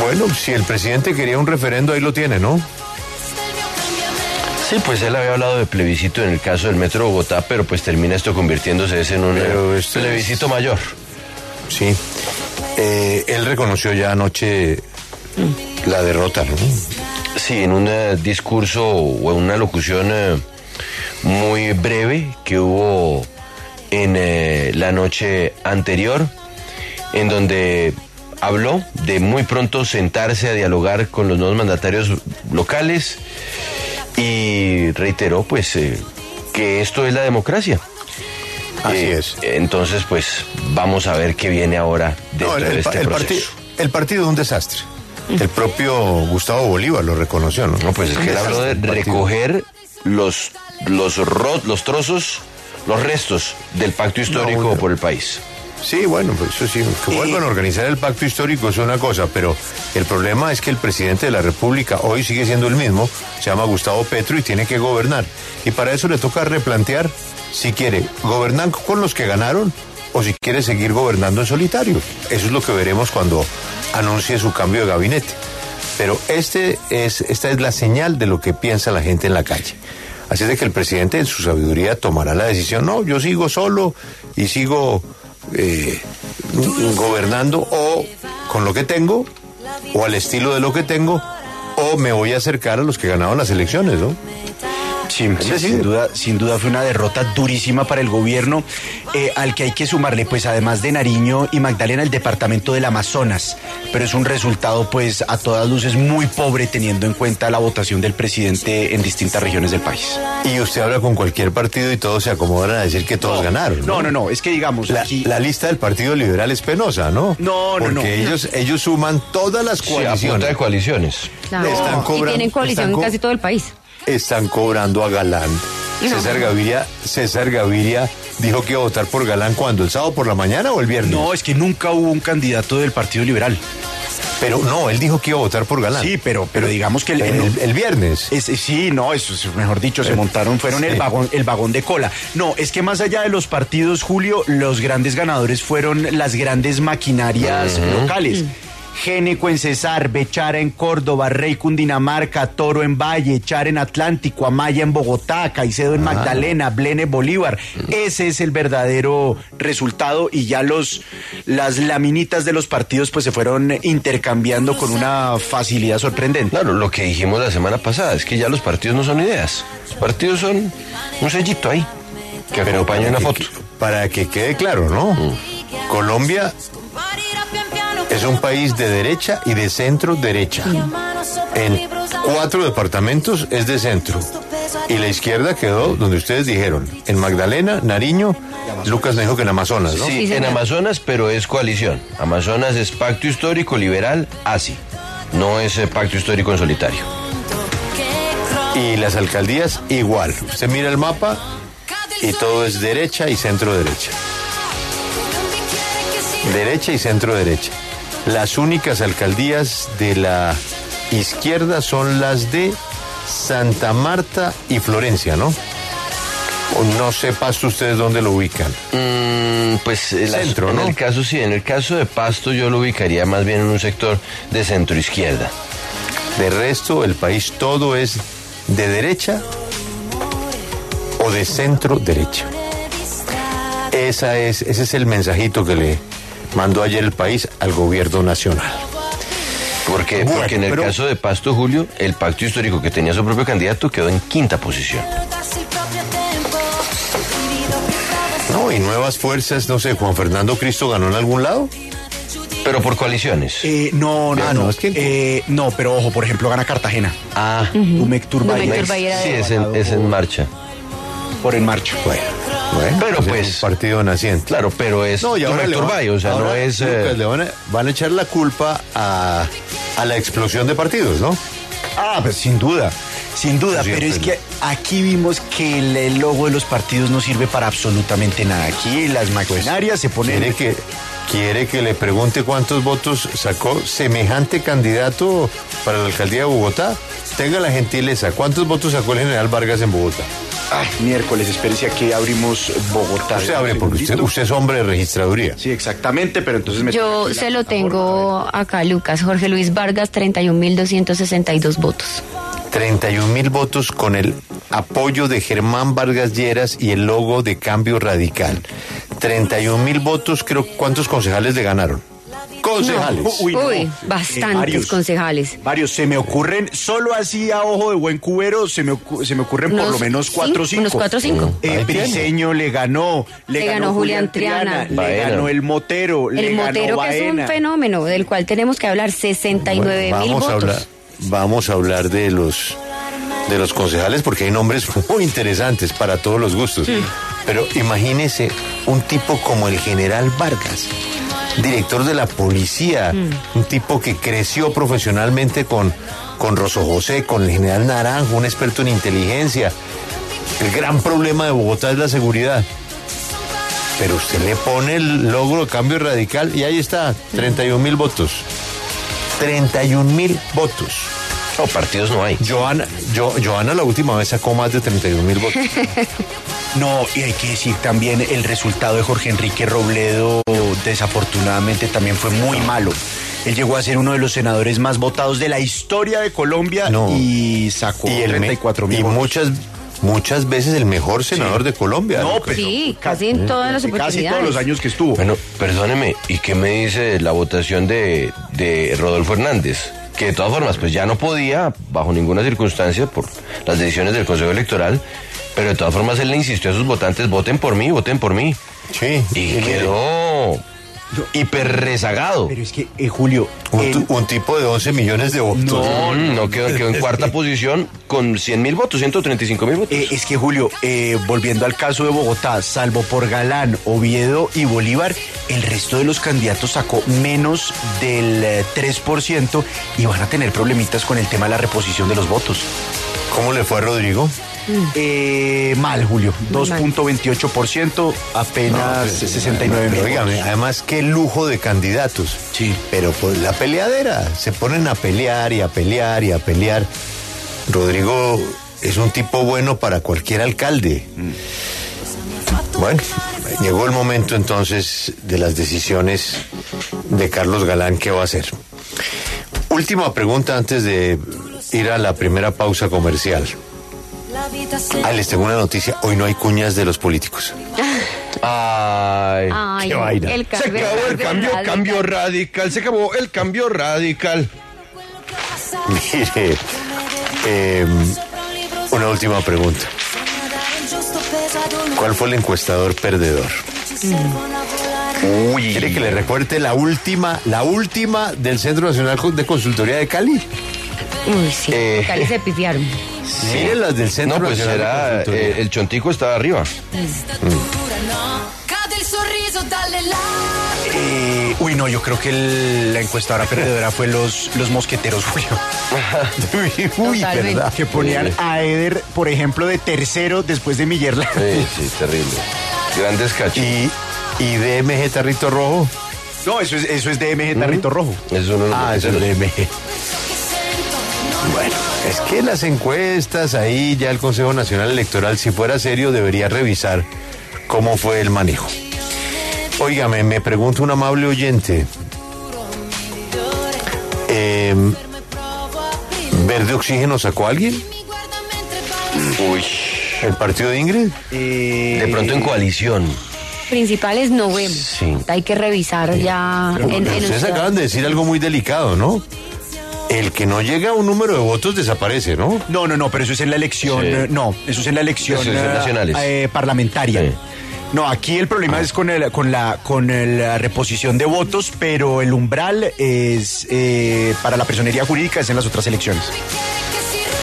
Bueno, si el presidente quería un referendo, ahí lo tiene, ¿no? Sí, pues él había hablado de plebiscito en el caso del Metro Bogotá, pero pues termina esto convirtiéndose ese en un Pero esto es- plebiscito mayor. Sí. Eh, él reconoció ya anoche la derrota, ¿no? Sí, en un eh, discurso o en una locución eh, muy breve que hubo en eh, la noche anterior, en donde habló de muy pronto sentarse a dialogar con los nuevos mandatarios locales y reiteró pues eh, que esto es la democracia. Así Eh, es. Entonces pues vamos a ver qué viene ahora dentro No, el, de este el proceso. el partido es un desastre. El propio Gustavo Bolívar lo reconoció, ¿no? No, pues es que él habló de recoger los, los, los trozos, los restos del pacto histórico por el país. Sí, bueno, pues eso sí, que vuelvan a organizar el pacto histórico es una cosa, pero el problema es que el presidente de la República hoy sigue siendo el mismo, se llama Gustavo Petro y tiene que gobernar. Y para eso le toca replantear si quiere gobernar con los que ganaron o si quiere seguir gobernando en solitario. Eso es lo que veremos cuando anuncie su cambio de gabinete. Pero este es, esta es la señal de lo que piensa la gente en la calle. Así es de que el presidente en su sabiduría tomará la decisión, no, yo sigo solo y sigo eh, gobernando o con lo que tengo o al estilo de lo que tengo o me voy a acercar a los que ganaron las elecciones, ¿no? Sí, sí, sin duda, sin duda fue una derrota durísima para el gobierno, eh, al que hay que sumarle, pues además de Nariño y Magdalena, el departamento del Amazonas. Pero es un resultado, pues a todas luces, muy pobre teniendo en cuenta la votación del presidente en distintas regiones del país. Y usted habla con cualquier partido y todos se acomodan a decir que todos ganaron. No, no, no, es que digamos, La, aquí... la lista del Partido Liberal es penosa, ¿no? No, no, Porque no. ellos ellos suman todas las Sí, a punta coaliciones. de coaliciones. Claro. Están y cobrando- tienen coalición están en casi todo el país. Están cobrando a Galán. César Gaviria, César Gaviria dijo que iba a votar por Galán cuando, el sábado por la mañana o el viernes. No, es que nunca hubo un candidato del Partido Liberal. pero no, él dijo que iba a votar por Galán. Sí, pero, pero digamos que el, el, el- el viernes. Es- sí, no, eso es, mejor dicho, se montaron, fueron el vagón, el vagón de cola. No, es que más allá de los partidos, Julio, los grandes ganadores fueron las grandes maquinarias locales. Géneco en Cesar, Bechara en Córdoba, Rey Cundinamarca, Toro en Valle, Char en Atlántico, Amaya en Bogotá, Caicedo en Magdalena, Blene en Bolívar. Ese es el verdadero resultado y ya los las laminitas de los partidos pues se fueron intercambiando con una facilidad sorprendente. Claro, lo que dijimos la semana pasada es que ya los partidos no son ideas. Los partidos son un sellito ahí que acompaña una foto. que- para que quede claro, ¿no? Colombia es un país de derecha y de centro derecha. En cuatro departamentos es de centro. Y la izquierda quedó donde ustedes dijeron, en Magdalena, Nariño, Lucas me dijo que en Amazonas, ¿no? Sí, Sí, en. Amazonas, pero es coalición. Amazonas es pacto histórico liberal, así. No es eh, pacto histórico en solitario. Y las alcaldías igual. Usted mira el mapa y todo es derecha y centro derecha. Derecha y centro derecha. Las únicas alcaldías de la izquierda son las de Santa Marta y Florencia, ¿no? No sé, Pasto, ustedes dónde lo ubican. Mm, pues el as- Centro, en ¿no? el caso sí, en el caso de Pasto yo lo ubicaría más bien en un sector de centro izquierda. De resto, el país todo es de derecha o de centro derecha. Esa es, ese es el mensajito que le mandó ayer el país al gobierno nacional. Porque, Bueno, porque en el pero- caso de Pasto Julio, el pacto histórico que tenía su propio candidato quedó en quinta posición. No, y nuevas fuerzas, no sé, Juan Fernando Cristo ganó en algún lado. Pero por coaliciones. Eh, no, no, Ah, no. no, es que- Eh, no, pero ojo, por ejemplo, gana Cartagena. Ah, Umec Turbay. Umec Turbay era sí, es en, es en marcha. Por en marcha. Bueno, bueno, Pero es pues- un partido naciente. Claro, pero es No, y ahora le van- o sea, no es... eh, Lucas, le van a, van a echar la culpa a, a la explosión de partidos, ¿no? Ah, pues sin duda, sin duda, pero es que aquí vimos que el, logo de los partidos no sirve para absolutamente nada. Aquí las maquinarias se ponen... Quiere que, quiere que le pregunte cuántos votos sacó semejante candidato para la alcaldía de Bogotá. Tenga la gentileza, ¿cuántos votos sacó el general Vargas en Bogotá? Ay, miércoles, espérese aquí abrimos Bogotá. Usted abre porque usted, usted es hombre de registraduría. Sí, exactamente, pero entonces me Yo se la- lo tengo acá, Lucas. Jorge Luis Vargas, 31.262 votos. 31 mil votos con el apoyo de Germán Vargas Lleras y el logo de Cambio Radical. 31 mil votos, creo, ¿cuántos concejales le ganaron? Concejales. No, uy, no. Uy, Eh, bastantes varios. concejales. Varios, se me ocurren, solo así a ojo de buen cubero, se me, se me ocurren por lo menos cuatro o cinco, unos cuatro o cinco. Eh, Ahí tiene. Briseño le ganó, le, Le ganó, ganó Julián Triana. le ganó el Motero, le El ganó Motero, que es un fenómeno, del cual tenemos que hablar, 69 mil vamos a votos. hablar, vamos a hablar de los de los concejales porque hay nombres muy interesantes para todos los gustos. Pero imagínese un tipo como el general Vargas, director de la policía, un tipo que creció profesionalmente con, con Rosso José, con el general Naranjo, un experto en inteligencia. El gran problema de Bogotá es la seguridad. Pero usted le pone el logro de cambio radical y ahí está, 31 mil votos. 31 mil votos. No, partidos no hay. Joana, Jo- Joana la última vez sacó más de 31 mil votos. No, y hay que decir también el resultado de Jorge Enrique Robledo, desafortunadamente también fue muy malo. Él llegó a ser uno de los senadores más votados de la historia de Colombia No. y sacó y el me- 34 mil y muchas muchas veces el mejor senador de Colombia. No, pero Sí, casi en todas las casi todos los años que estuvo. Bueno, perdóneme, ¿y qué me dice la votación de, de Rodolfo Hernández? Que de todas formas, pues ya no podía, bajo ninguna circunstancia, por las decisiones del Consejo Electoral, pero de todas formas él le insistió a sus votantes, voten por mí, voten por mí. Sí. Y quedó hiper rezagado. Pero es que, eh, Julio, un, tipo de 11 millones de votos. No, no quedó, quedó en cuarta posición con 100 mil votos, 135 mil votos. Eh, es que Julio, eh, volviendo al caso de Bogotá, salvo por Galán, Oviedo y Bolívar, el resto de los candidatos sacó menos del eh, 3% y van a tener problemitas con el tema de la reposición de los votos. ¿Cómo le fue a Rodrigo? Eh, mal, Julio, Muy mal. 2.28%, apenas 69 mil. Pero óigame, además qué lujo de candidatos. Sí. Pero pues la peleadera, se ponen a pelear y a pelear y a pelear. Rodrigo es un tipo bueno para cualquier alcalde. Bueno, llegó el momento entonces de las decisiones de Carlos Galán, ¿qué va a hacer? Última pregunta antes de ir a la primera pausa comercial. Ah, les tengo una noticia, hoy no hay cuñas de los políticos. Ay. Ay, Qué vaina. el Se acabó el cambio, radical. cambio radical, se acabó el cambio radical. Mire, eh, una última pregunta. ¿Cuál fue el encuestador perdedor? Uy. ¿Quiere que le recuerde la última, la última del Centro Nacional de Consultoría de Cali? Uy, sí, Eh. ahí se pifiaron. Miren las del Centro No, pues Consultoría. eh, el chontico estaba arriba. Labbra. Eh, uy, no, yo creo que el- la encuestadora perdedora fue los, los mosqueteros, Julio. Uy, uy, Totalmente. ¿verdad? Que ponían a Eder, por ejemplo, de tercero después de Miguel. Sí, sí, terrible. Grandes cachos. Y, y DMG Tarrito Rojo. No, eso es, eso es DMG Tarrito Rojo. Es uno de los Ah, eso es. DMG. Bueno, es que las encuestas ahí, ya el Consejo Nacional Electoral, si fuera serio, debería revisar cómo fue el manejo. Óigame, me pregunta un amable oyente. Eh, ¿Verde Oxígeno sacó a alguien? Uy. ¿El partido de Ingrid? Eh, De pronto en coalición. Principales no vemos. Sí. Hay que revisar ya en, en Ustedes acaban de decir algo muy delicado, ¿no? El que no llega a un número de votos desaparece, ¿no? No, no, no, pero eso es en la elección. Sí. eh, No, eso es en la elección es en eh, nacionales. eh, parlamentaria. Sí. No, aquí el problema es con, el, con, la, con el- la reposición de votos, pero el umbral es eh, para la personería jurídica es en las otras elecciones.